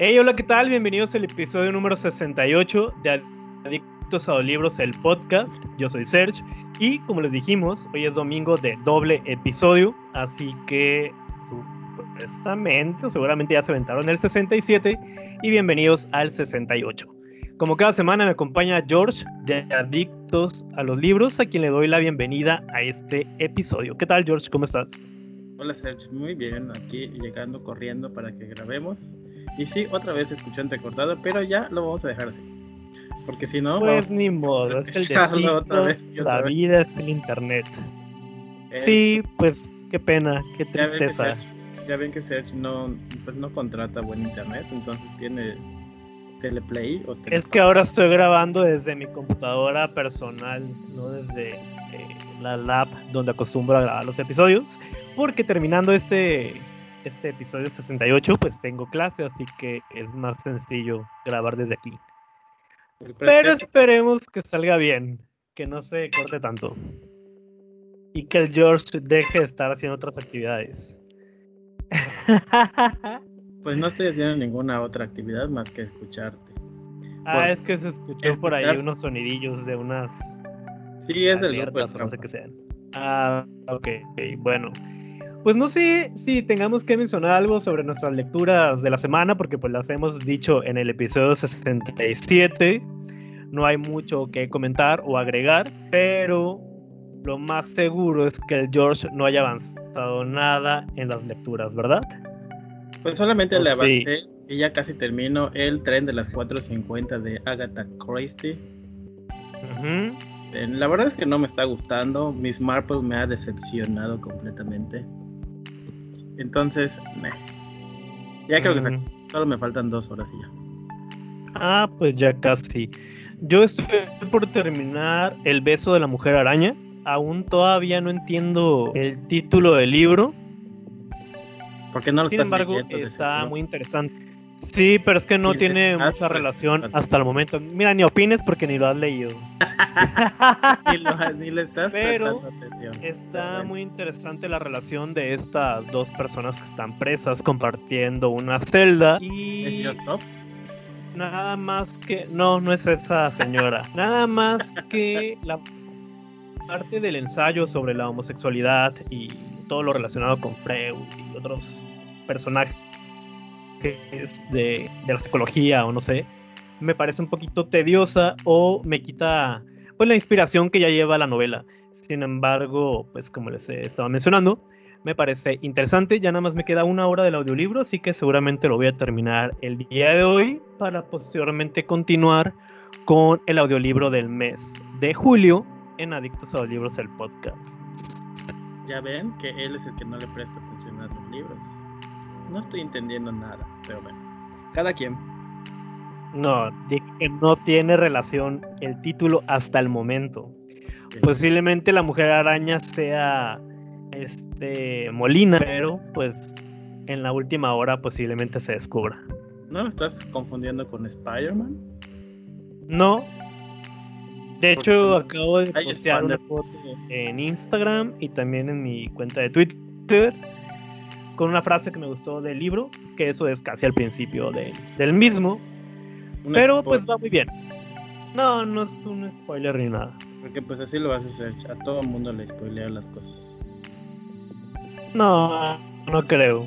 Hey, hola, ¿qué tal? Bienvenidos al episodio número 68 de Adictos a los Libros, el podcast. Yo soy Serge y como les dijimos, hoy es domingo de doble episodio, así que supuestamente o seguramente ya se aventaron el 67 y bienvenidos al 68. Como cada semana me acompaña George de Adictos a los Libros, a quien le doy la bienvenida a este episodio. ¿Qué tal, George? ¿Cómo estás? Hola, Serge. Muy bien, aquí llegando corriendo para que grabemos. Y sí, otra vez escuché entrecortado, pero ya lo vamos a dejar así. Porque si no. Pues ni modo, es el destino. Otra vez la vida es el internet. Eh, sí, pues qué pena, qué tristeza. Ya ven que Serge, no, pues no contrata buen internet, entonces tiene teleplay o Es que ahora estoy grabando desde mi computadora personal, no desde eh, la lab donde acostumbro a grabar los episodios, porque terminando este este episodio 68, pues tengo clase, así que es más sencillo grabar desde aquí. Pero esperemos que salga bien, que no se corte tanto. Y que el George deje de estar haciendo otras actividades. Pues no estoy haciendo ninguna otra actividad más que escucharte. Ah, es que se escuchó por ahí unos sonidillos de unas. Sí, es del grupo. no sé qué sean. Ah, ok, bueno. Pues no sé si tengamos que mencionar algo sobre nuestras lecturas de la semana, porque pues las hemos dicho en el episodio 67. No hay mucho que comentar o agregar, pero lo más seguro es que el George no haya avanzado nada en las lecturas, ¿verdad? Pues solamente le avancé y ya casi termino el tren de las 4.50 de Agatha Christie. La verdad es que no me está gustando. Miss Marple me ha decepcionado completamente. Entonces, ya creo que solo me faltan dos horas y ya. Ah, pues ya casi. Yo estoy por terminar El beso de la mujer araña. Aún todavía no entiendo el título del libro. Porque no lo Sin embargo, está muy interesante. Sí, pero es que no tiene mucha relación hasta el momento. Mira, ni opines porque ni lo has leído. ni, le estás pero Está muy interesante la relación de estas dos personas que están presas compartiendo una celda. Y... ¿Es Just Nada más que. No, no es esa señora. Nada más que la parte del ensayo sobre la homosexualidad y todo lo relacionado con Freud y otros personajes es de, la psicología o no sé, me parece un poquito tediosa o me quita pues la inspiración que ya lleva la novela. Sin embargo, pues como les estaba mencionando, me parece interesante. Ya nada más me queda una hora del audiolibro, así que seguramente lo voy a terminar el día de hoy para posteriormente continuar con el audiolibro del mes de julio en Adictos a los Libros, el podcast. Ya ven que él es el que no le presta atención a los libros no estoy entendiendo nada, pero bueno, cada quien. No, que no tiene relación el título hasta el momento. Posiblemente la mujer araña sea este Molina, pero pues en la última hora posiblemente se descubra. ¿No lo estás confundiendo con Spider-Man? No. De hecho, acabo de postear una foto en Instagram y también en mi cuenta de Twitter con una frase que me gustó del libro, que eso es casi al principio del mismo. pero pues va muy bien. No, no es un spoiler ni nada. Porque pues así lo vas a hacer. A todo el mundo le spoilea las cosas. No, no creo.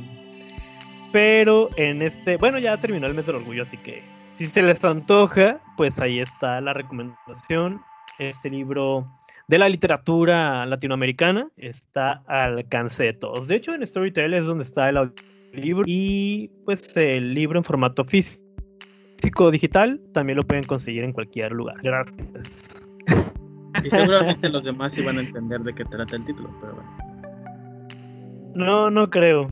Pero en este, bueno, ya terminó el mes del orgullo, así que si se les antoja, pues ahí está la recomendación. Este libro de la literatura latinoamericana está al alcance de todos. De hecho, en Storytel es donde está el libro y pues el libro en formato físico digital también lo pueden conseguir en cualquier lugar. Gracias. Y seguramente los demás iban a entender de qué trata el título, pero bueno. No, no creo.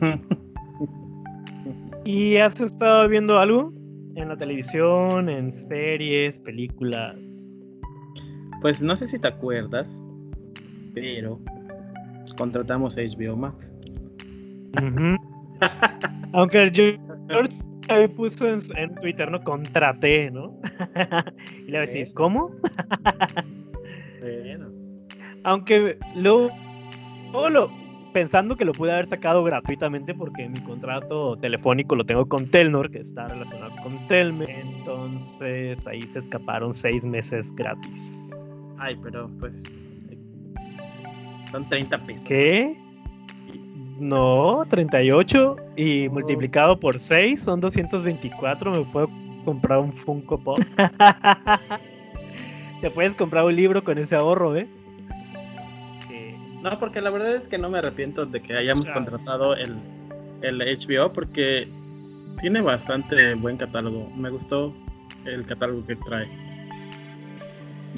¿Y has estado viendo algo? en la televisión, en series, películas. Pues no sé si te acuerdas, pero contratamos a HBO Max. Aunque el George ahí puso en, Twitter, ¿no? Contraté, ¿no? y le va a decir, ¿cómo? bueno. Aunque luego, lo, pensando que lo pude haber sacado gratuitamente porque mi contrato telefónico lo tengo con Telnor, que está relacionado con Telme. Entonces ahí se escaparon seis meses gratis. Ay, pero pues son 30 pesos. ¿Qué? No, 38 y multiplicado por 6 son 224. Me puedo comprar un Funko Pop. Te puedes comprar un libro con ese ahorro, ¿ves? No, porque la verdad es que no me arrepiento de que hayamos contratado el, el HBO porque tiene bastante buen catálogo. Me gustó el catálogo que trae.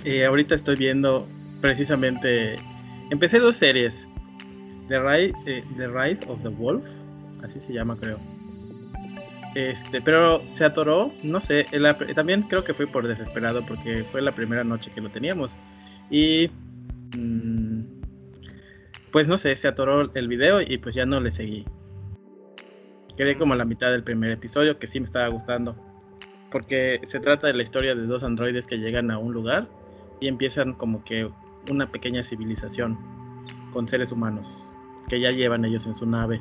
Y ahorita estoy viendo precisamente. Empecé dos series. The Rise, eh, the Rise of the Wolf, así se llama creo. Este, pero se atoró, no sé, también creo que fue por desesperado porque fue la primera noche que lo teníamos. Y mm, pues no sé, se atoró el video y pues ya no le seguí. Quedé como la mitad del primer episodio que sí me estaba gustando. Porque se trata de la historia de dos androides que llegan a un lugar y empiezan como que una pequeña civilización con seres humanos que ya llevan ellos en su nave,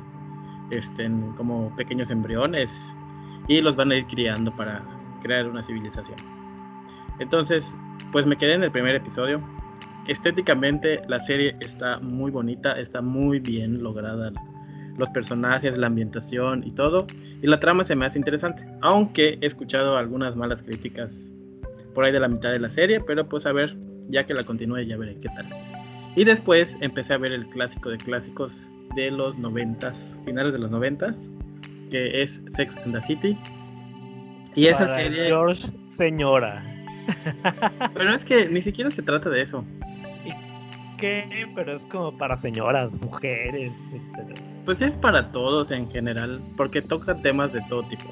este, como pequeños embriones, y los van a ir criando para crear una civilización. Entonces, pues me quedé en el primer episodio. Estéticamente la serie está muy bonita, está muy bien lograda. Los personajes, la ambientación y todo. Y la trama se me hace interesante. Aunque he escuchado algunas malas críticas por ahí de la mitad de la serie. Pero pues a ver, ya que la continúe ya veré qué tal. Y después empecé a ver el clásico de clásicos de los noventas, finales de los noventas, que es Sex and the City. Y esa serie. George Señora. Pero es que ni siquiera se trata de eso. ¿Y qué? Pero es como para señoras, mujeres, etc. Pues es para todos en general, porque toca temas de todo tipo.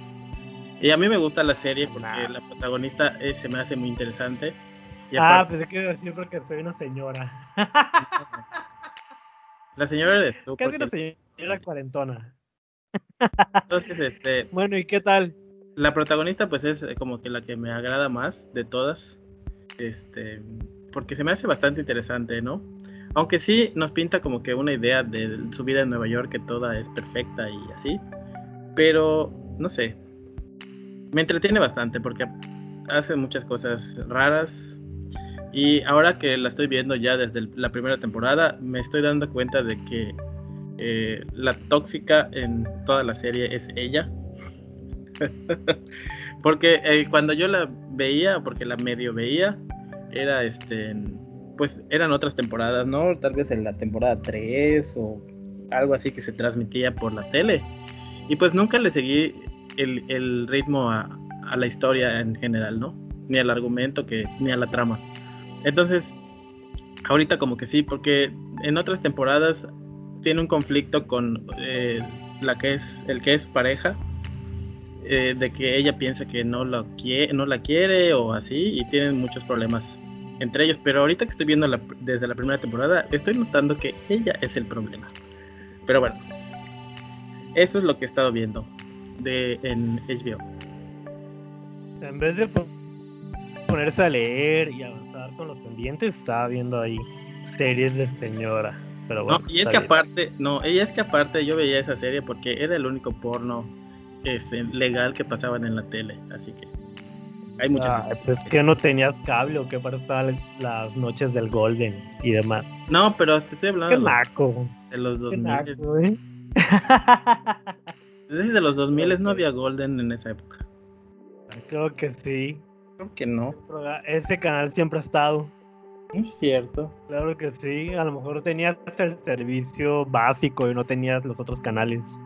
Y a mí me gusta la serie porque la protagonista se me hace muy interesante ah, pensé que decir porque soy una señora. La señora de tú. Casi una señora cuarentona. Entonces, este. Bueno, ¿y qué tal? La protagonista, pues es como que la que me agrada más de todas. Este. Porque se me hace bastante interesante, ¿no? Aunque sí nos pinta como que una idea de su vida en Nueva York que toda es perfecta y así. Pero, no sé. Me entretiene bastante porque hace muchas cosas raras, y ahora que la estoy viendo ya desde la primera temporada, me estoy dando cuenta de que eh, la tóxica en toda la serie es ella. porque eh, cuando yo la veía, porque la medio veía, era este, pues eran otras temporadas, ¿no? Tal vez en la temporada 3 o algo así que se transmitía por la tele. Y pues nunca le seguí el, ritmo a, la historia en general, ¿no? Ni al argumento, ni a la trama. Entonces, ahorita como que sí, porque en otras temporadas tiene un conflicto con eh, la que es el que es pareja, eh, de que ella piensa que no, lo no la quiere o así, y tienen muchos problemas entre ellos. Pero ahorita que estoy viendo desde la primera temporada, estoy notando que ella es el problema. Pero bueno, eso es lo que he estado viendo de, en HBO. En vez de ponerse a leer y avanzar con los pendientes, estaba viendo ahí series de señora. Pero bueno, no, y es que aparte, no, ella es que aparte yo veía esa serie porque era el único porno este, legal que pasaban en la tele, así que hay muchas. Ah, pues que no tenías cable o que para estar las noches del Golden y demás. No, pero te estoy hablando de los 2000. ¿eh? Desde los 2000 no había Golden en esa época. Creo que sí. Creo que no. Ese canal siempre ha estado. Es cierto. Claro que sí. A lo mejor tenías el servicio básico y no tenías los otros canales.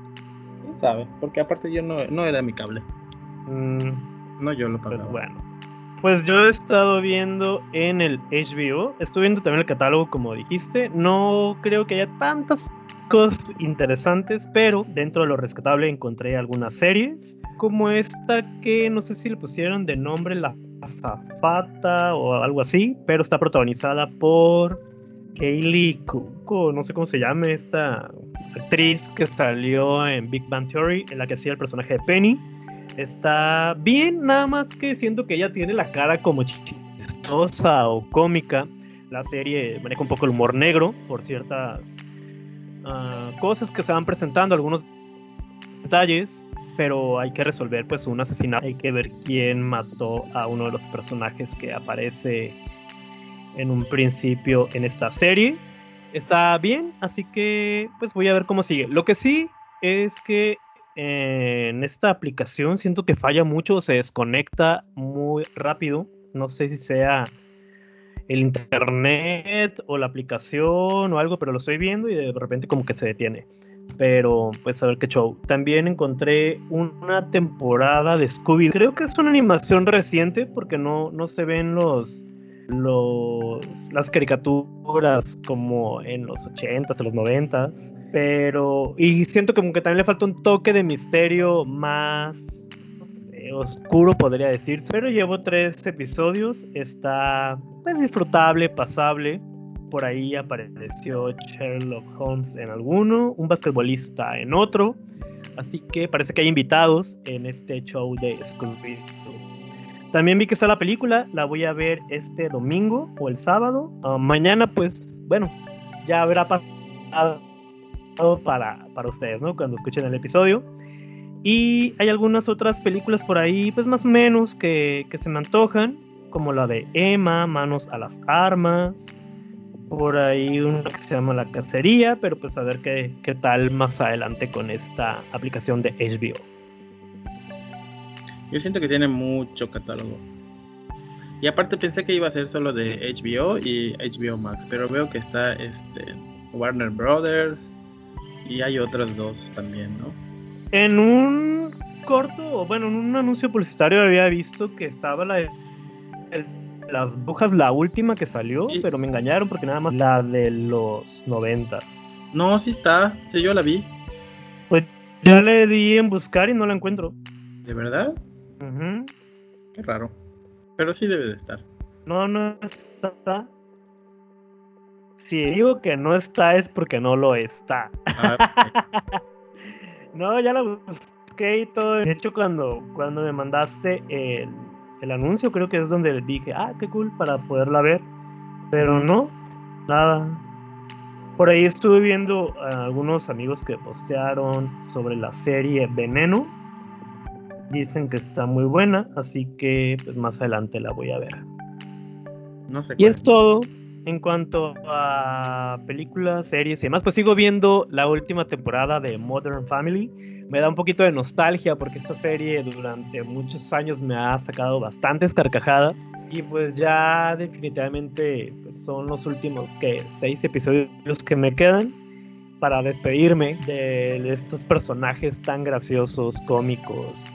¿Quién sabe? Porque aparte yo no, no era mi cable. Mm. no yo lo pagaba. Pues bueno. Pues yo he estado viendo en el HBO. Estoy viendo también el catálogo, como dijiste. No creo que haya tantas cosas interesantes, pero dentro de lo rescatable encontré algunas series, como esta que no sé si le pusieron de nombre La Zafata o algo así, pero está protagonizada por Kaylee Kuko, no sé cómo se llama esta actriz que salió en Big Bang Theory, en la que hacía el personaje de Penny. Está bien, nada más que siento que ella tiene la cara como chistosa o cómica. La serie maneja un poco el humor negro por ciertas ah, cosas que se van presentando, algunos detalles, pero hay que resolver pues un asesinato. Hay que ver quién mató a uno de los personajes que aparece en un principio en esta serie. Está bien, así que pues voy a ver cómo sigue. Lo que sí es que en esta aplicación siento que falla mucho, se desconecta muy rápido. No sé si sea el internet o la aplicación o algo, pero lo estoy viendo y de repente como que se detiene. Pero pues a ver qué show. También encontré una temporada de Scooby. Creo que es una animación reciente porque no, no se ven los, las caricaturas como en los 80s, en los 90s, pero y siento como que también le falta un toque de misterio más oscuro podría decirse, pero llevo tres episodios, está pues disfrutable, pasable. Por ahí apareció Sherlock Holmes en alguno, un basquetbolista en otro, así que parece que hay invitados en este show de Scooby también vi que está la película, la voy a ver este domingo o el sábado. Ah, mañana, pues, bueno, ya habrá pasado para, para ustedes, ¿no? Cuando escuchen el episodio. Y hay algunas otras películas por ahí, pues más o menos, que, que se me antojan, como la de Emma, Manos a las Armas. Por ahí una que se llama La Cacería, pero pues a ver qué, qué tal más adelante con esta aplicación de HBO. Yo siento que tiene mucho catálogo. Y aparte pensé que iba a ser solo de HBO y HBO Max, pero veo que está este Warner Brothers y hay otras dos también, ¿no? En un corto, bueno, en un anuncio publicitario había visto que estaba la de las brujas, la última que salió, pero me engañaron porque nada más la de los noventas. No, sí está, sí yo la vi. Pues ya le di en buscar y no la encuentro. ¿De verdad? Qué raro. Pero sí debe de estar. No, no está. Si digo que no está es porque no lo está. Ah, no, ya lo busqué y todo. De hecho, cuando, cuando me mandaste el, el anuncio, creo que es donde dije, ah, qué cool para poderla ver. Pero no, nada. Por ahí estuve viendo a algunos amigos que postearon sobre la serie Veneno Dicen que está muy buena, así que pues más adelante la voy a ver. No sé. Y es todo en cuanto a películas, series y demás. Pues sigo viendo la última temporada de Modern Family. Me da un poquito de nostalgia porque esta serie durante muchos años me ha sacado bastantes carcajadas. Y pues ya definitivamente pues, son los últimos que seis episodios que me quedan para despedirme de estos personajes tan graciosos, cómicos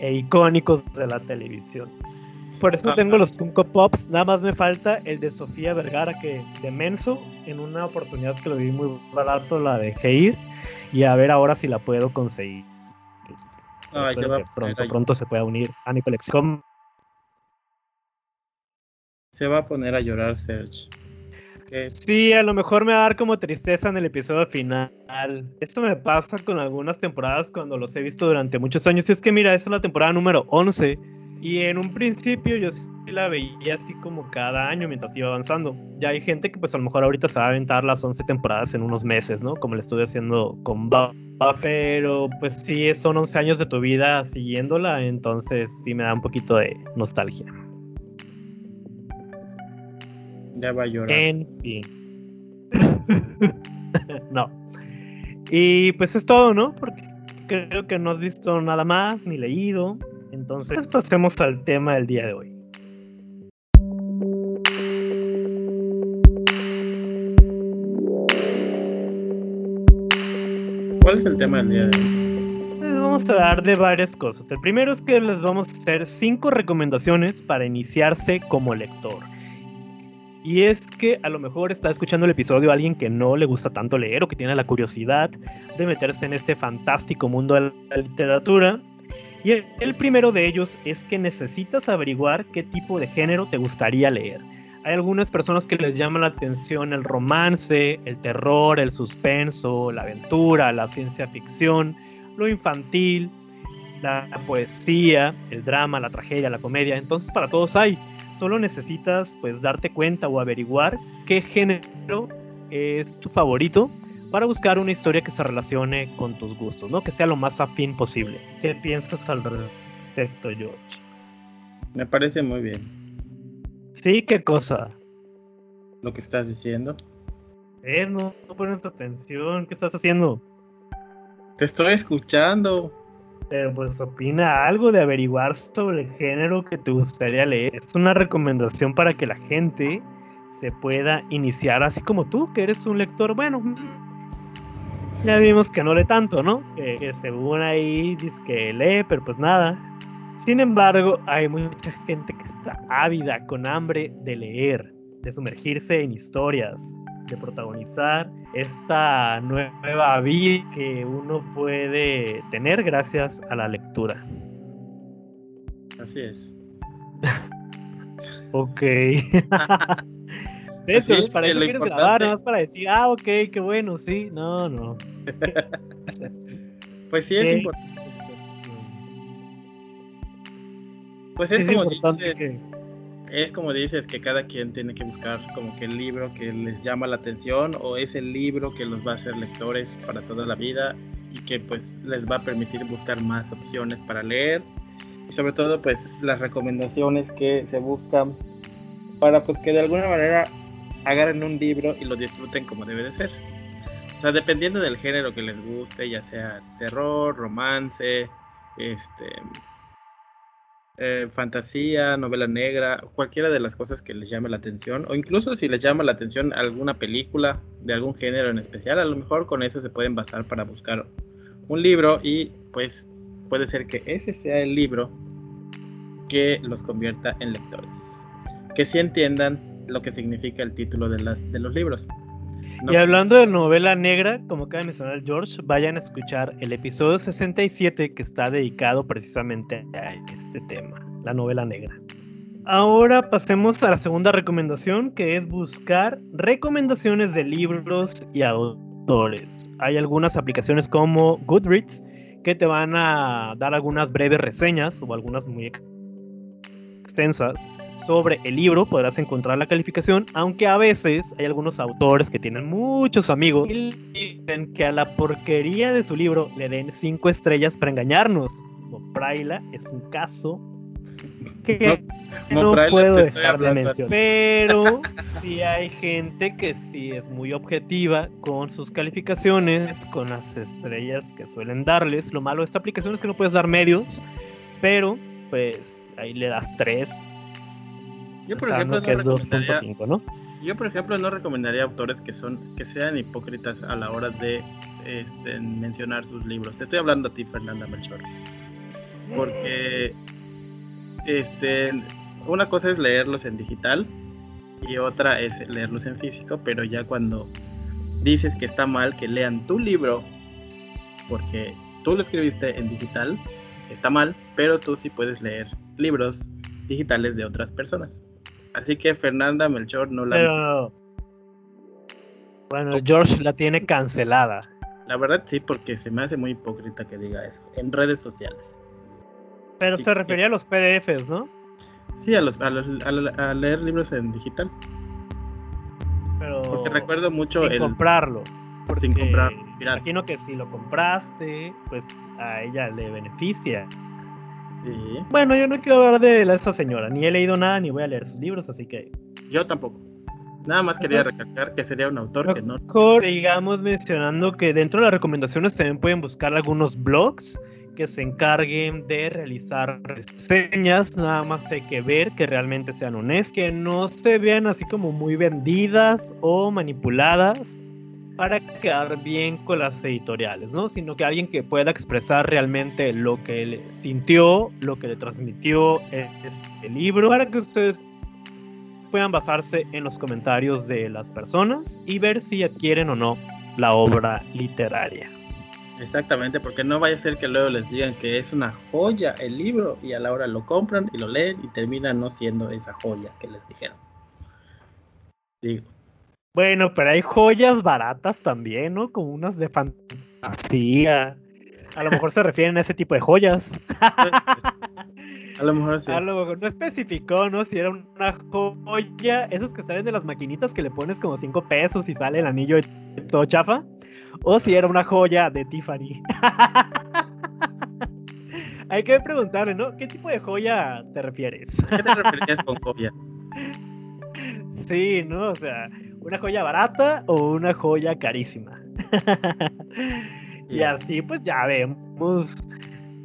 e icónicos de la televisión. Por eso tengo los Funko Pops, nada más me falta el de Sofía Vergara que de Menso, en una oportunidad que lo vi muy barato la dejé ir y a ver ahora si la puedo conseguir. pronto, pronto se pueda unir a mi colección. Se va a poner a llorar Serge. Sí, a lo mejor me va a dar como tristeza en el episodio final. Esto me pasa con algunas temporadas cuando los he visto durante muchos años. Y es que mira, esta es la temporada número 11. Y en un principio yo sí la veía así como cada año mientras iba avanzando. Ya hay gente que pues a lo mejor ahorita se va a aventar las 11 temporadas en unos meses, ¿no? Como le estuve haciendo con Buffy. Pero pues sí, son 11 años de tu vida siguiéndola, entonces sí me da un poquito de nostalgia. Ya va a llorar. En fin. no. Y pues es todo, ¿no? Porque creo que no has visto nada más ni leído. Entonces pues pasemos al tema del día de hoy. ¿Cuál es el tema del día de hoy? Les vamos a hablar de varias cosas. El primero es que les vamos a hacer cinco recomendaciones para iniciarse como lector. Y es que a lo mejor está escuchando el episodio alguien que no le gusta tanto leer o que tiene la curiosidad de meterse en este fantástico mundo de la literatura. Y el, primero de ellos es que necesitas averiguar qué tipo de género te gustaría leer. Hay algunas personas que les llama la atención el romance, el terror, el suspenso, la aventura, la ciencia ficción, lo infantil, la poesía, el drama, la tragedia, la comedia. Entonces para todos hay. Solo necesitas pues darte cuenta o averiguar qué género es tu favorito para buscar una historia que se relacione con tus gustos, ¿no? Que sea lo más afín posible. ¿Qué piensas al respecto, George? Me parece muy bien. Sí, ¿qué cosa? Lo que estás diciendo. Eh, no, no pones atención. ¿Qué estás haciendo? Te estoy escuchando. Pero pues opina algo de averiguar sobre el género que te gustaría leer. Es una recomendación para que la gente se pueda iniciar así como tú, que eres un lector, bueno, ya vimos que no lee tanto, ¿no? Que, según ahí dice que lee, pero pues nada. Sin embargo, hay mucha gente que está ávida, con hambre de leer, de sumergirse en historias, de protagonizar esta nueva vida que uno puede tener gracias a la lectura. Así es. ok. De hecho, para eso quieres grabar, nada más para decir, ah, ok, qué bueno, sí, no, no. pues sí, es importante. Pues es, como dices, que es como dices que cada quien tiene que buscar como que el libro que les llama la atención o es el libro que los va a hacer lectores para toda la vida y que pues les va a permitir buscar más opciones para leer y sobre todo pues las recomendaciones que se buscan para pues que de alguna manera agarren un libro y lo disfruten como debe de ser. O sea, dependiendo del género que les guste, ya sea terror, romance, este eh, fantasía, novela negra, cualquiera de las cosas que les llame la atención, o incluso si les llama la atención alguna película de algún género en especial, a lo mejor con eso se pueden basar para buscar un libro y pues puede ser que ese sea el libro que los convierta en lectores, que sí entiendan lo que significa el título de, las, de los libros. Y hablando de novela negra, como acaba de mencionar George, vayan a escuchar el episodio 67 que está dedicado precisamente a este tema, la novela negra. Ahora pasemos a la segunda recomendación, que es buscar recomendaciones de libros y autores. Hay algunas aplicaciones como Goodreads que te van a dar algunas breves reseñas o algunas muy extensas sobre el libro podrás encontrar la calificación, aunque a veces hay algunos autores que tienen muchos amigos y dicen que a la porquería de su libro le den cinco estrellas para engañarnos. Como Praila es un caso que no, puedo dejar de mencionar. Pero sí hay gente que sí es muy objetiva con sus calificaciones, con las estrellas que suelen darles. Lo malo de esta aplicación es que no puedes dar medios, pero pues ahí le das tres yo por ejemplo no recomendaría, ¿no? Yo por ejemplo no recomendaría autores que son que sean hipócritas a la hora de este, mencionar sus libros. Te estoy hablando a ti, Fernanda Melchor. Porque este una cosa es leerlos en digital y otra es leerlos en físico, pero ya cuando dices que está mal que lean tu libro porque tú lo escribiste en digital, está mal, pero tú sí puedes leer libros digitales de otras personas. Así que Fernanda Melchor no la. Pero, bueno, George la tiene cancelada. La verdad sí, porque se me hace muy hipócrita que diga eso en redes sociales. Pero se refería a los PDFs, ¿no? Sí, a, los, a, leer libros en digital. Pero porque recuerdo mucho sin comprarlo. Sin comprar. Imagino que si lo compraste, pues a ella le beneficia. Bueno, yo no quiero hablar de esa señora, ni he leído nada, ni voy a leer sus libros, así que... Yo tampoco. Nada más quería recalcar que sería un autor que no... Digamos mencionando que dentro de las recomendaciones también pueden buscar algunos blogs que se encarguen de realizar reseñas, nada más hay que ver que realmente sean honestas, que no se vean así como muy vendidas o manipuladas para quedar bien con las editoriales, ¿no? Sino que alguien que pueda expresar realmente lo que él sintió, lo que le transmitió este libro, para que ustedes puedan basarse en los comentarios de las personas y ver si adquieren o no la obra literaria. Exactamente, porque no vaya a ser que luego les digan que es una joya el libro y a la hora lo compran y lo leen y termina no siendo esa joya que les dijeron. Digo. Bueno, pero hay joyas baratas también, ¿no? Como unas de fantasía. A lo mejor se refieren a ese tipo de joyas. A lo mejor sí. A lo mejor no especificó, ¿no? Si era una joya, esos que salen de las maquinitas que le pones como 5 pesos y sale el anillo de todo chafa. O si era una joya de Tiffany. Hay que preguntarle, ¿no? ¿Qué tipo de joya te refieres? ¿A qué te referías con joya? Sí, ¿no? O sea, ¿una joya barata o una joya carísima? y así pues ya vemos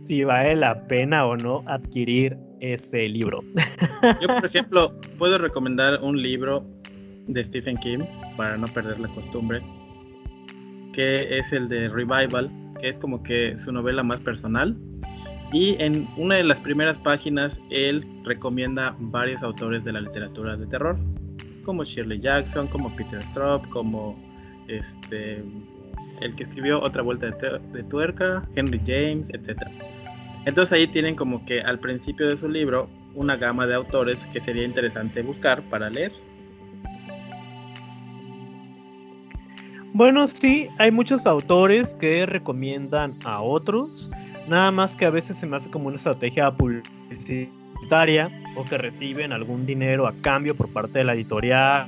si vale la pena o no adquirir ese libro. Yo, por ejemplo, puedo recomendar un libro de Stephen King para no perder la costumbre, que es el de Revival, que es como que su novela más personal. Y en una de las primeras páginas, él recomienda varios autores de la literatura de terror, como Shirley Jackson, como Peter Straub, como este, el que escribió Otra Vuelta de, Tuerca, Henry James, etc. Entonces ahí tienen como que al principio de su libro una gama de autores que sería interesante buscar para leer. Bueno, sí, hay muchos autores que recomiendan a otros, nada más que a veces se me hace como una estrategia publicitaria o que reciben algún dinero a cambio por parte de la editorial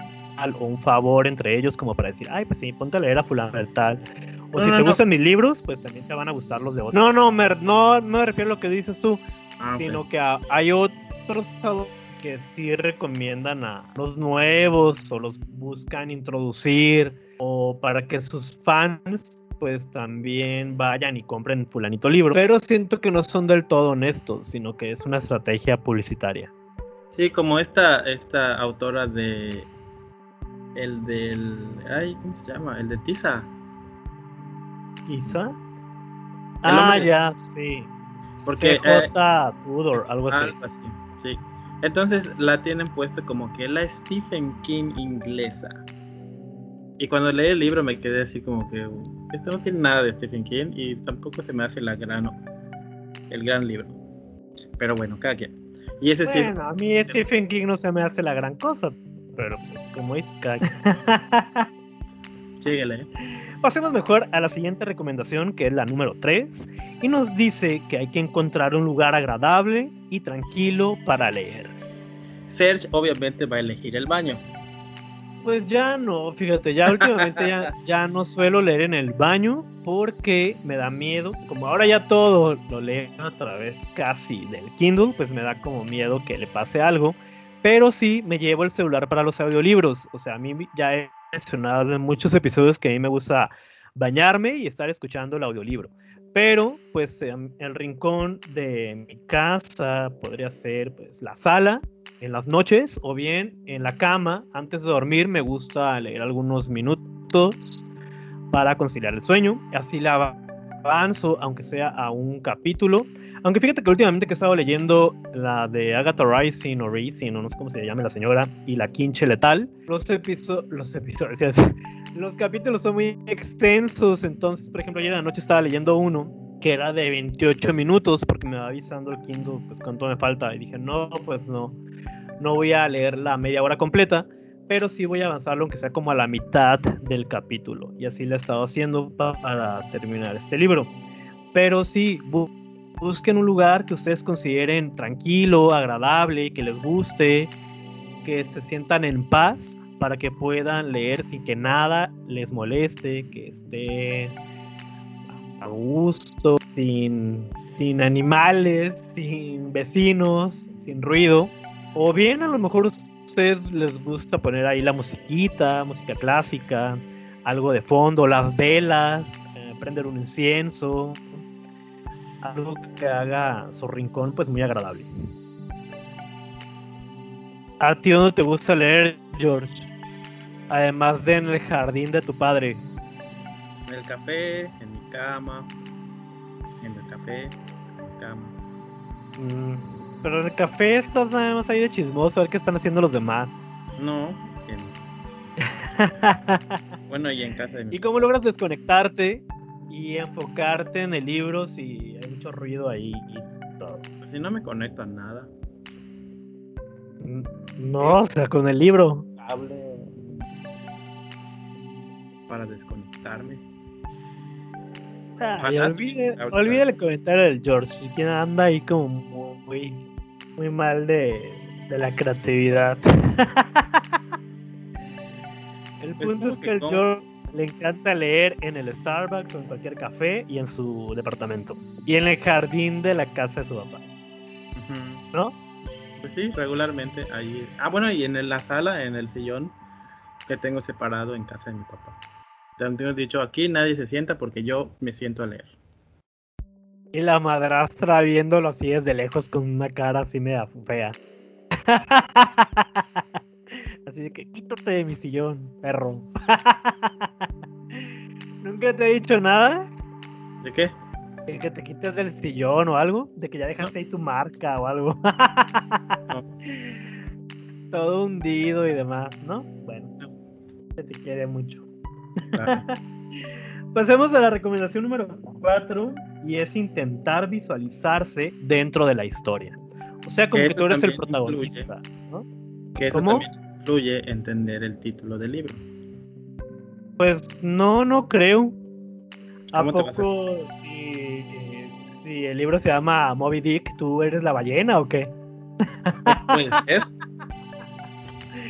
o un favor entre ellos como para decir, ay, pues sí, ponte a leer a fulano del tal. O No, si no, te no. gustan mis libros, pues también te van a gustar los de otros. No, no, me, no, me refiero a lo que dices tú, Ah, sino que a- hay otros que sí recomiendan a los nuevos o los buscan introducir o para que sus fans pues también vayan y compren fulanito libro. Pero siento que no son del todo honestos, sino que es una estrategia publicitaria. Sí, como esta, esta autora de. El del. Ay, ¿cómo se llama? El de Tiza. El Ah, hombre ya, sí. Porque. eh, Tudor, algo así. algo así, sí. Entonces la tienen puesto como que la Stephen King inglesa. Y cuando leí el libro me quedé así como que esto no tiene nada de Stephen King y tampoco se me hace la gran, el gran libro. Pero bueno, cada quien. Y ese sí es a mí Stephen King no se me hace la gran cosa, pero pues como dices, cada quien. Síguele. ¿eh? Pasemos mejor a la siguiente recomendación, que es la número 3, y nos dice que hay que encontrar un lugar agradable y tranquilo para leer. Serge obviamente va a elegir el baño. Pues ya no, fíjate, ya últimamente ya, ya no suelo leer en el baño porque me da miedo. Como ahora ya todo lo leo a través casi del Kindle, pues me da como miedo que le pase algo. Pero sí me llevo el celular para los audiolibros. O sea, a mí ya he mencionado en muchos episodios que a mí me gusta bañarme y estar escuchando el audiolibro. Pero, pues, el rincón de mi casa podría ser, pues, la sala en las noches o bien en la cama. Antes de dormir me gusta leer algunos minutos para conciliar el sueño. Así la avanzo, aunque sea a un capítulo. Aunque fíjate que últimamente que he estado leyendo la de Agatha Rising o Rising, o no sé cómo se llame la señora, y la Quinche Letal, los, episo los episodios, los capítulos son muy extensos. Entonces, por ejemplo, ayer en la noche estaba leyendo uno que era de 28 minutos porque me va avisando el Kindle pues cuánto me falta. Y dije no pues no no voy a leer la media hora completa pero sí voy a avanzarlo aunque sea como a la mitad del capítulo y así lo he estado haciendo pa- para terminar este libro. Pero sí bu- busquen un lugar que ustedes consideren tranquilo agradable que les guste que se sientan en paz para que puedan leer sin que nada les moleste que estén a gusto, sin, sin animales, sin vecinos, sin ruido. O bien a lo mejor ustedes les gusta poner ahí la musiquita, música clásica, algo de fondo, las velas, eh, prender un incienso, algo que haga su rincón pues muy agradable. ¿A ti dónde te gusta leer, George? Además de en el jardín de tu padre. En el café, en cama. En el café, en mi cama. Mm, pero en el café estás nada más ahí de chismoso a ver qué están haciendo los demás. No. en- Bueno, y en casa de mi ¿Y cómo logras desconectarte y enfocarte en el libro si hay mucho ruido ahí y todo? Pues si no me conecto a nada. N- No, o sea, con el libro. Para desconectarme. Ah, y olvide, el comentario del George, quien anda ahí como muy, muy mal de, de la creatividad. el Pues punto como es que que al no. George le encanta leer en el Starbucks o en cualquier café y en su departamento. Y en el jardín de la casa de su papá. ¿No? Pues sí, regularmente ahí. Ah, bueno, y en el- la sala, en el sillón que tengo separado en casa de mi papá. También he dicho, aquí nadie se sienta porque yo me siento a leer. Y la madrastra viéndolo así desde lejos con una cara así media fea. así de que quítate de mi sillón, perro. ¿Nunca te he dicho nada? ¿De qué? ¿De que te quites del sillón o algo? ¿De que ya dejaste ahí tu marca o algo? Todo hundido y demás, ¿no? Bueno, se te quiere mucho. Claro. Pasemos a la recomendación número 4 y es intentar visualizarse dentro de la historia. O sea, como Que tú eres el protagonista. que eso ¿Cómo? también influye entender el título del libro. Pues no, no creo. ¿A ¿Cómo te vas a- poco si, si el libro se llama Moby Dick, tú eres la ballena o qué? Puede ser.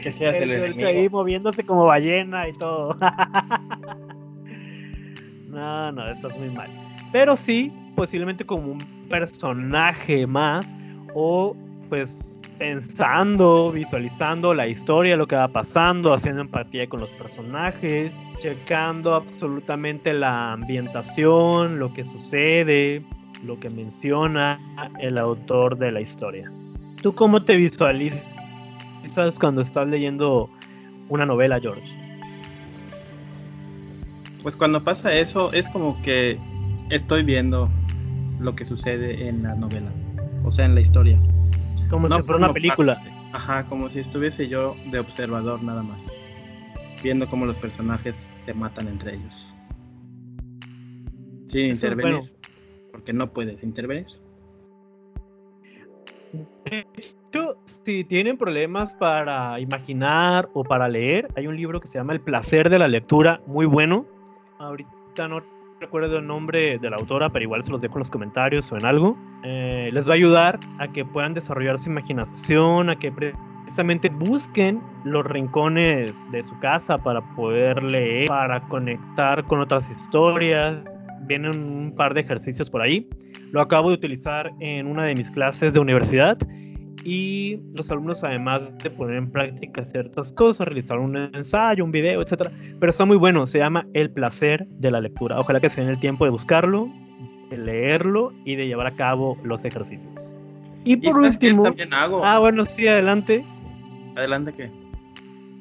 Que seas el, El George enemigo. ahí moviéndose como ballena y todo. no, no, estás muy mal. Pero sí, posiblemente como un personaje más o pues pensando, visualizando la historia, lo que va pasando, haciendo empatía con los personajes, checando absolutamente la ambientación, lo que sucede, lo que menciona el autor de la historia. ¿Tú cómo te visualizas cuando estás leyendo una novela, George? Pues cuando pasa eso, es como que estoy viendo lo que sucede en la novela. O sea, en la historia. Como No si fuera una película. parte. Ajá, como si estuviese yo de observador nada más. Viendo cómo los personajes se matan entre ellos. Sin Eso intervenir. bueno. Porque no puedes intervenir. De hecho, si tienen problemas para imaginar o para leer, hay un libro que se llama El placer de la lectura, muy bueno. Ahorita no recuerdo el nombre de la autora, pero igual se los dejo en los comentarios o en algo. Eh, les va a ayudar a que puedan desarrollar su imaginación, a que precisamente busquen los rincones de su casa para poder leer, para conectar con otras historias. Vienen un par de ejercicios por ahí. Lo acabo de utilizar en una de mis clases de universidad y los alumnos además de poner en práctica ciertas cosas, realizar un ensayo, un video, etcétera, pero está muy bueno, se llama El placer de la lectura. Ojalá que se den el tiempo de buscarlo, de leerlo y de llevar a cabo los ejercicios. Y Y por qué último, también hago. ah bueno, sí, adelante Adelante que.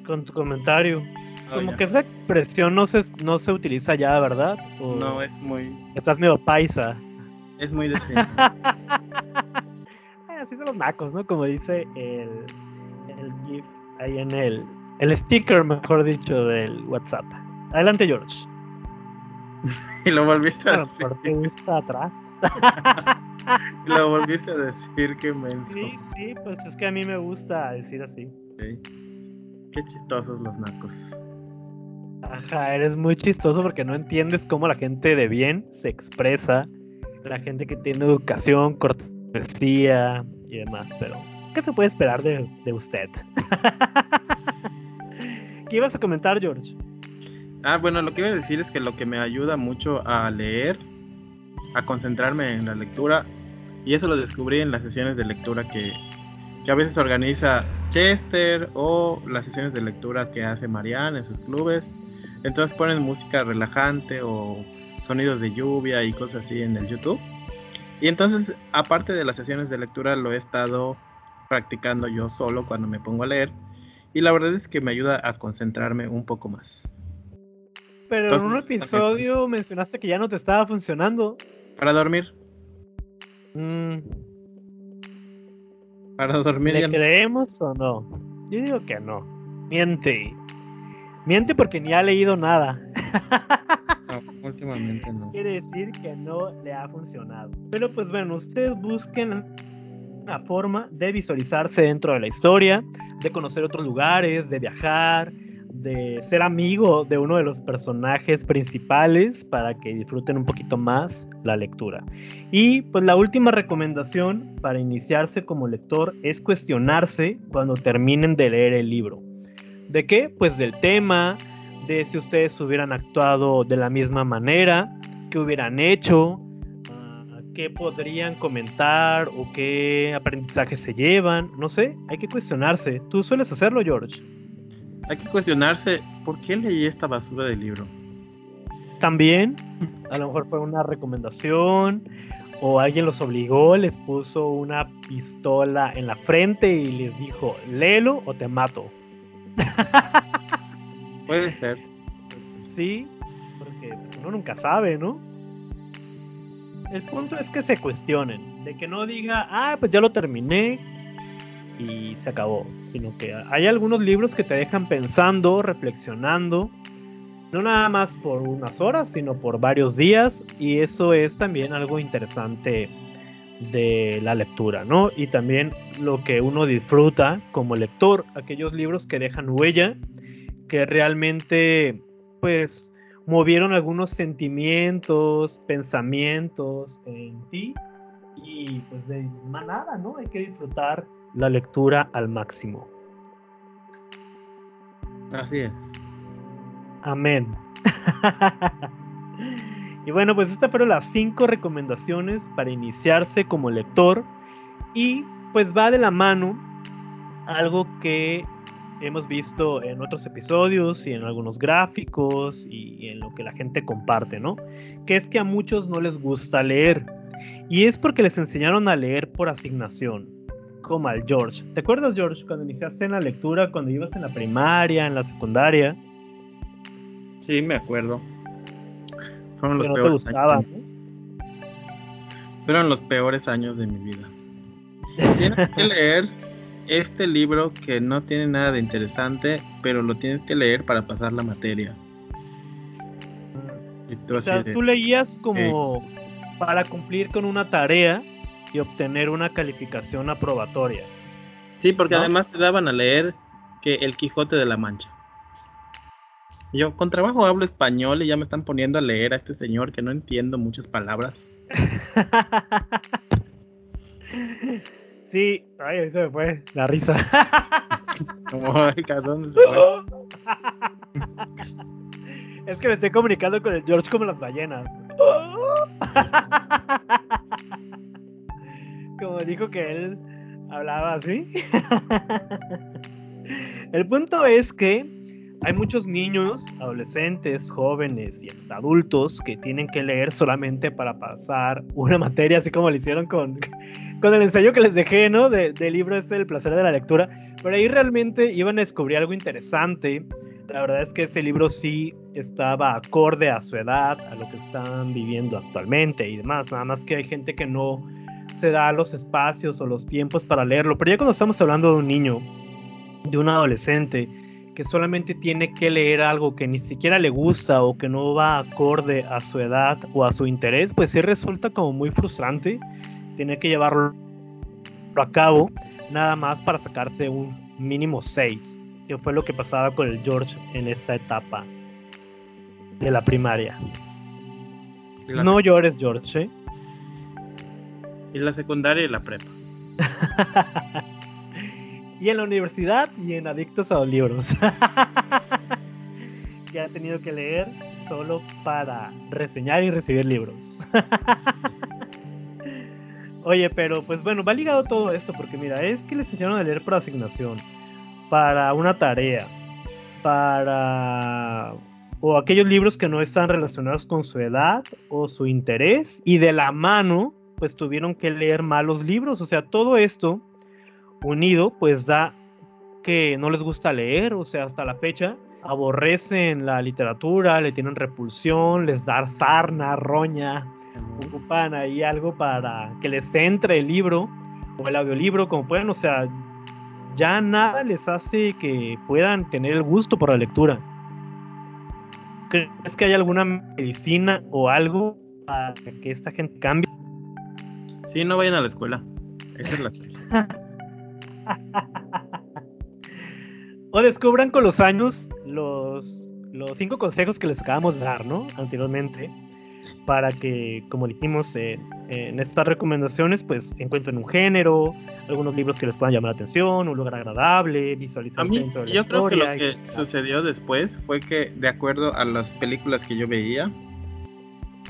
con tu comentario. Oh, Como que esa expresión no se, no se utiliza ya, ¿verdad? O No, es muy. estás medio paisa. Es muy de Ah, Así son los nacos, ¿no? Como dice el, el GIF ahí en el, el sticker, mejor dicho, del WhatsApp. Adelante, George. y lo volviste a decir. por tu vista atrás. Lo volviste a decir, qué menso. sí, sí, pues es que a mí me gusta decir así. Qué chistosos los nacos. Ajá, eres muy chistoso porque no entiendes cómo la gente de bien se expresa, la gente que tiene educación, cortesía y demás, pero ¿qué se puede esperar de, de usted? ¿Qué ibas a comentar, George? Ah, bueno, lo que iba a decir es que lo que me ayuda mucho a leer, a concentrarme en la lectura, y eso lo descubrí en las sesiones de lectura que, que a veces organiza Chester o las sesiones de lectura que hace Marianne en sus clubes. Entonces ponen música relajante o sonidos de lluvia y cosas así en el YouTube. Y entonces, aparte de las sesiones de lectura, lo he estado practicando yo solo cuando me pongo a leer. Y la verdad es que me ayuda a concentrarme un poco más. Pero en un Entonces, episodio mencionaste que ya no te estaba funcionando. Para dormir, Mm, para dormir ¿Le ya no- creemos o no? Yo digo que no. Miente. Miente porque ni ha leído nada. No, últimamente no. Quiere decir que no le ha funcionado. Pero pues bueno, ustedes busquen una forma de visualizarse dentro de la historia, de conocer otros lugares, de viajar, de ser amigo de uno de los personajes principales para que disfruten un poquito más la lectura. Y pues la última recomendación para iniciarse como lector es cuestionarse cuando terminen de leer el libro. ¿De qué? Pues del tema, de si ustedes hubieran actuado de la misma manera, qué hubieran hecho, ah, qué podrían comentar o qué aprendizaje se llevan, no sé, hay que cuestionarse. ¿Tú sueles hacerlo, George? Hay que cuestionarse por qué leí esta basura de libro. También, a lo mejor fue una recomendación o alguien los obligó, les puso una pistola en la frente y les dijo, léelo o te mato. Puede ser. Sí, porque pues, uno nunca sabe, ¿no? El punto es que se cuestionen, de que no diga, ah, pues ya lo terminé y se acabó, sino que hay algunos libros que te dejan pensando, reflexionando, no nada más por unas horas, sino por varios días, y eso es también algo interesante de la lectura, ¿no? Y también lo que uno disfruta como lector, aquellos libros que dejan huella, que realmente, pues, movieron algunos sentimientos, pensamientos en ti, y pues de más nada, ¿no? Hay que disfrutar la lectura al máximo. Así es. Amén. y bueno, pues estas fueron las cinco recomendaciones para iniciarse como lector. Y pues va de la mano algo que hemos visto en otros episodios y en algunos gráficos y en lo que la gente comparte, ¿no? Que es que a muchos no les gusta leer. Y es porque les enseñaron a leer por asignación como al George. ¿Te acuerdas, George, cuando iniciaste en la lectura, cuando ibas en la primaria, en la secundaria? Sí, me acuerdo. Fueron los no te peores gustaba, años. Fueron los peores años de mi vida. Tienes que leer este libro que no tiene nada de interesante, pero lo tienes que leer para pasar la materia. Y tú O sea, de- tú leías como para cumplir con una tarea y obtener una calificación aprobatoria. Sí, porque ¿no? además te daban a leer que El Quijote de la Mancha. Yo con trabajo hablo español y ya me están poniendo a leer a este señor que no entiendo muchas palabras. sí, ay, ahí se me fue la risa. Como, ay, ¿a dónde se fue? es que me estoy comunicando con el George como las ballenas. como dijo que él hablaba así. el punto es que hay muchos niños, adolescentes, jóvenes y hasta adultos que tienen que leer solamente para pasar una materia, así como lo hicieron con, con el ensayo que les dejé, ¿no? De- del libro es El placer de la lectura. Pero ahí realmente iban a descubrir algo interesante. La verdad es que ese libro sí estaba acorde a su edad, a lo que están viviendo actualmente y demás. Nada más que hay gente que no se da los espacios o los tiempos para leerlo. Pero ya cuando estamos hablando de un niño, de un adolescente, que solamente tiene que leer algo que ni siquiera le gusta o que no va acorde a su edad o a su interés, pues sí resulta como muy frustrante tener que llevarlo a cabo nada más para sacarse un mínimo 6, que fue lo que pasaba con el George en esta etapa de la primaria. La, No llores, George. ¿eh? y la secundaria y la prepa. y en la universidad y en Adictos a los Libros. que han tenido que leer solo para reseñar y recibir libros. Oye, pero pues bueno, va ligado todo esto porque mira, es que les enseñaron a leer por asignación, para una tarea, para o aquellos libros que no están relacionados con su edad o su interés y de la mano pues tuvieron que leer malos libros, o sea, todo esto unido pues da que no les gusta leer, o sea, hasta la fecha aborrecen la literatura, le tienen repulsión, les da sarna, roña, ocupan ahí algo para que les entre el libro o el audiolibro, como pueden, o sea, ya nada les hace que puedan tener el gusto por la lectura. ¿Crees que hay alguna medicina o algo para que esta gente cambie? Sí, no vayan a la escuela. Esa es la solución. o descubran con los años los, los cinco consejos que les acabamos de dar, ¿no? Anteriormente para que, como dijimos en estas recomendaciones, pues encuentren un género, algunos libros que les puedan llamar la atención, un lugar agradable, visualizar a mí, Yo creo que lo que sucedió después fue que, de acuerdo a las películas que yo veía,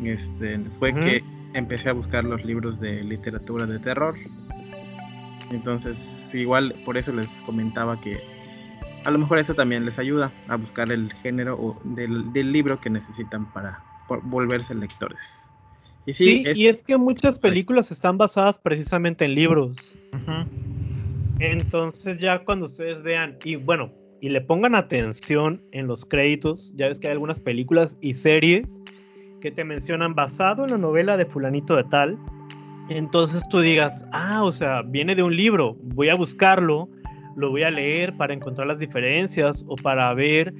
este, fue que empecé a buscar los libros de literatura de terror. Entonces, igual por eso les comentaba que a lo mejor eso también les ayuda a buscar el género del, del libro que necesitan para volverse lectores. Y sí, y es que muchas películas están basadas precisamente en libros. Entonces ya cuando ustedes vean, y bueno, y le pongan atención en los créditos, ya ves que hay algunas películas y series que te mencionan basado en la novela de fulanito de tal, entonces tú digas, ah, o sea, viene de un libro, voy a buscarlo, lo voy a leer para encontrar las diferencias o para ver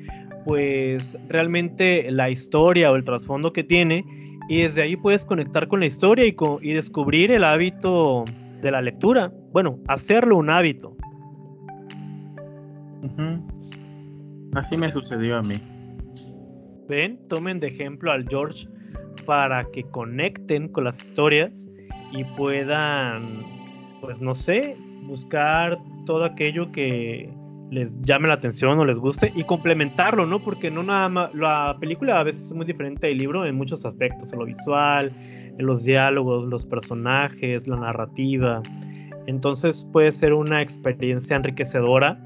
pues realmente la historia o el trasfondo que tiene y desde ahí puedes conectar con la historia y, y descubrir el hábito de la lectura. Bueno, hacerlo un hábito. Así me sucedió a mí. Ven, tomen de ejemplo al George para que conecten con las historias y puedan, pues no sé, buscar todo aquello que, les llame la atención o les guste y complementarlo, ¿no? Porque no nada más, la película a veces es muy diferente del libro en muchos aspectos, en lo visual, en los diálogos, los personajes, la narrativa. Entonces puede ser una experiencia enriquecedora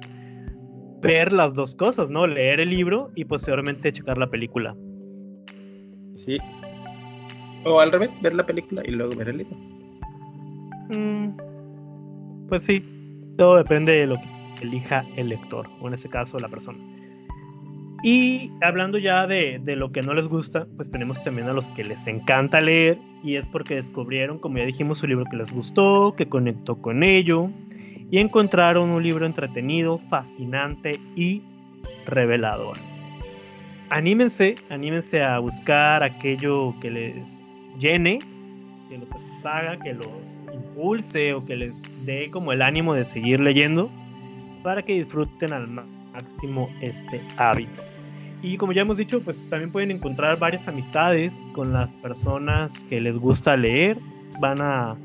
ver las dos cosas, ¿no? Leer el libro y posteriormente checar la película. Sí. O al revés, ver la película y luego ver el libro. Mm, pues sí, todo depende de lo que elija el lector, o en este caso la persona. Y hablando ya de, lo que no les gusta, pues tenemos también a los que les encanta leer y es porque descubrieron, como ya dijimos, un libro que les gustó, que conectó con ello y encontraron un libro entretenido, fascinante y revelador. Anímense, anímense a buscar aquello que les llene, que los satisfaga, que los impulse o que les dé como el ánimo de seguir leyendo para que disfruten al máximo este hábito. Y como ya hemos dicho, pues también pueden encontrar varias amistades con las personas que les gusta leer. Van a,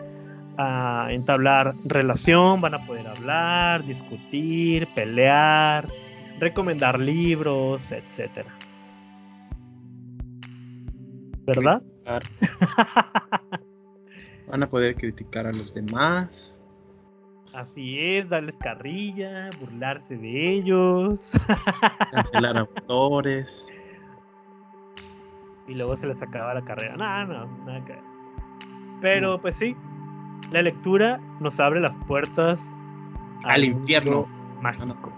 entablar relación, van a poder hablar, discutir, pelear, recomendar libros, etc. ¿Verdad? van a poder criticar a los demás. Así es, darles carrilla, burlarse de ellos. Cancelar autores. Y luego se les acaba la carrera. No, no, nada que Pero pues sí, la lectura nos abre las puertas al, infierno mágico.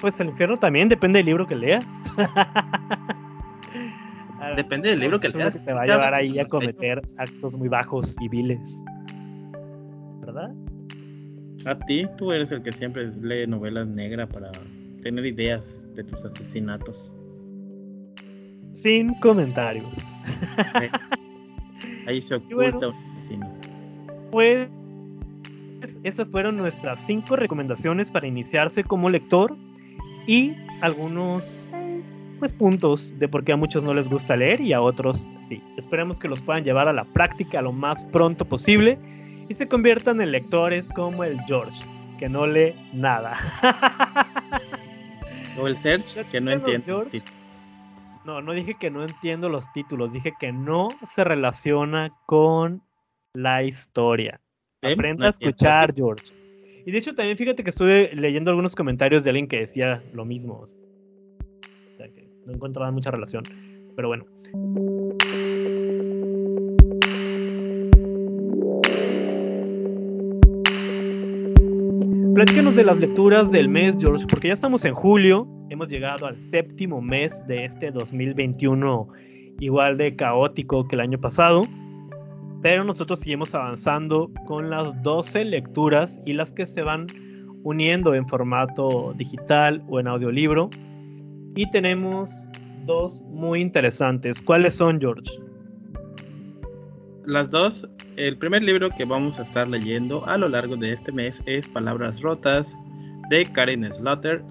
Pues el infierno también depende del libro que leas. depende del libro que leas. Que te va a llevar ahí a cometer actos muy bajos y viles. ¿Verdad? A ti, tú eres el que siempre lee novelas negras para tener ideas de tus asesinatos. Sin comentarios. Ahí se oculta un asesino. Pues esas fueron nuestras cinco recomendaciones para iniciarse como lector y algunos pues puntos de por qué a muchos no les gusta leer y a otros sí. Esperemos que los puedan llevar a la práctica lo más pronto posible y se conviertan en lectores como el George, que no lee nada. o el Serge, que no entiende los títulos. No, no dije que no entiendo los títulos, dije que no se relaciona con la historia. Aprenda a escuchar, George. Y de hecho también fíjate que estuve leyendo algunos comentarios de alguien que decía lo mismo. No encontraba mucha relación. Pero bueno. Platícanos de las lecturas del mes, George, porque ya estamos en julio, hemos llegado al séptimo mes de este 2021, igual de caótico que el año pasado, pero nosotros seguimos avanzando con las 12 lecturas y las que se van uniendo en formato digital o en audiolibro. Y tenemos dos muy interesantes. ¿Cuáles son, George? Las dos, el primer libro que vamos a estar leyendo a lo largo de este mes es Palabras Rotas de Karen Slaughter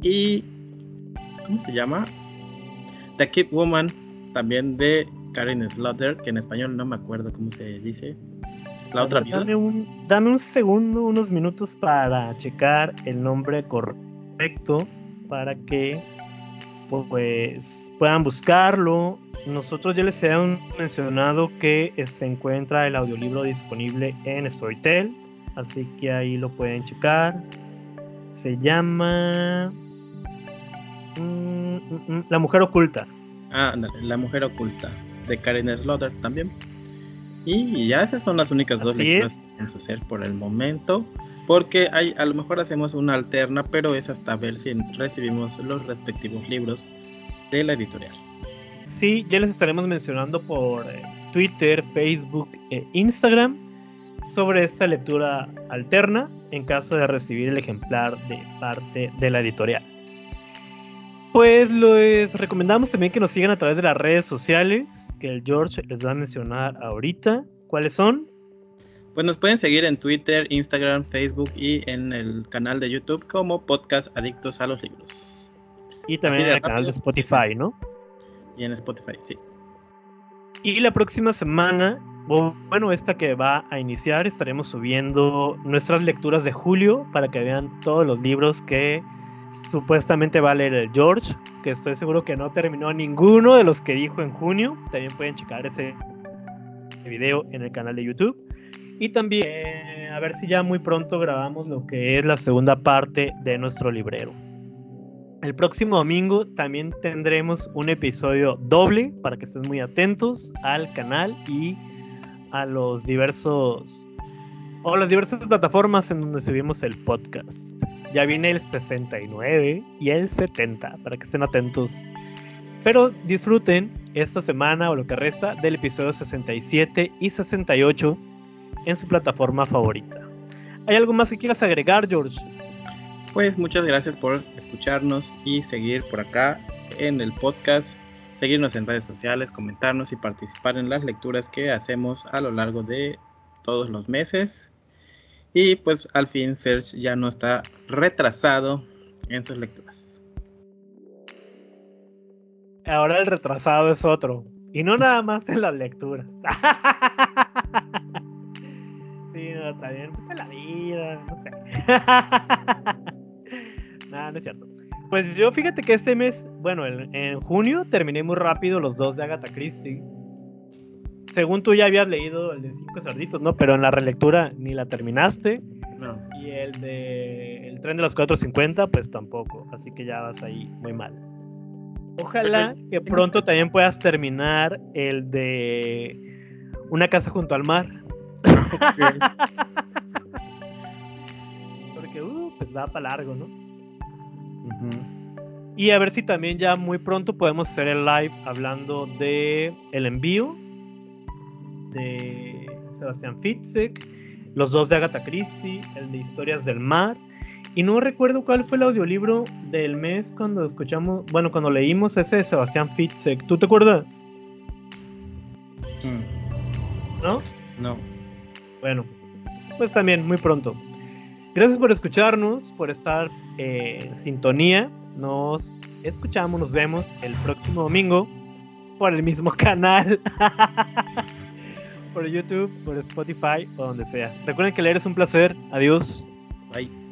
y ¿cómo se llama? The Keep Woman, también de Karen Slaughter, que en español no me acuerdo cómo se dice. La otra viuda. Dame un, dame un segundo, unos minutos para checar el nombre correcto para que pues puedan buscarlo. Nosotros ya les habíamos mencionado que se encuentra el audiolibro disponible en Storytel, así que ahí lo pueden checar. Se llama mm, mm, mm, La Mujer Oculta. Ah, La Mujer Oculta, de Karen Slaughter también. Y ya esas son las únicas dos lecturas que vamos a hacer por el momento. Porque hay, a lo mejor hacemos una alterna, pero es hasta ver si recibimos los respectivos libros de la editorial. Sí, ya les estaremos mencionando por eh, Twitter, Facebook e Instagram sobre esta lectura alterna en caso de recibir el ejemplar de parte de la editorial. Pues les recomendamos también que nos sigan a través de las redes sociales que el George les va a mencionar ahorita. ¿Cuáles son? Pues nos pueden seguir en Twitter, Instagram, Facebook y en el canal de YouTube como Podcast Adictos a los Libros. Y también en el canal de Spotify, ¿no? Y en Spotify, sí. Y la próxima semana, bueno, esta que va a iniciar, estaremos subiendo nuestras lecturas de julio para que vean todos los libros que supuestamente va a leer el George, que estoy seguro que no terminó ninguno de los que dijo en junio. También pueden checar ese video en el canal de YouTube. Y también a ver si ya muy pronto grabamos lo que es la segunda parte de nuestro librero. El próximo domingo también tendremos un episodio doble para que estén muy atentos al canal y a los diversos o las diversas plataformas en donde subimos el podcast. Ya viene el 69 y el 70 para que estén atentos. Pero disfruten esta semana o lo que resta del episodio 67 y 68 en su plataforma favorita. ¿Hay algo más que quieras agregar, George? Pues muchas gracias por escucharnos y seguir por acá en el podcast, seguirnos en redes sociales, comentarnos y participar en las lecturas que hacemos a lo largo de todos los meses. Y pues al fin Serge ya no está retrasado en sus lecturas. Ahora el retrasado es otro. Y no nada más en las lecturas. bien, pues en la vida, no sé. Nada, no es cierto. Pues yo fíjate que este mes, bueno, en, junio terminé muy rápido los dos de Agatha Christie. Según tú ya habías leído el de Cinco Cerditos, ¿no? Pero en la relectura ni la terminaste. No. Y el de El tren de los 450, pues tampoco. Así que ya vas ahí muy mal. Ojalá que pronto también puedas terminar el de Una casa junto al mar. Porque, uh, pues va para largo, ¿no? Y a ver si también ya muy pronto podemos hacer el live hablando de el envío de Sebastián Fitzek, los dos de Agatha Christie, el de Historias del Mar. Y no recuerdo cuál fue el audiolibro del mes cuando escuchamos, bueno, cuando leímos ese de Sebastián Fitzek. ¿Tú te acuerdas? Mm. ¿No? No. Bueno, pues también muy pronto. Gracias por escucharnos, por estar en sintonía. Nos escuchamos, nos vemos el próximo domingo por el mismo canal. por YouTube, por Spotify o donde sea. Recuerden que leer es un placer. Adiós. Bye.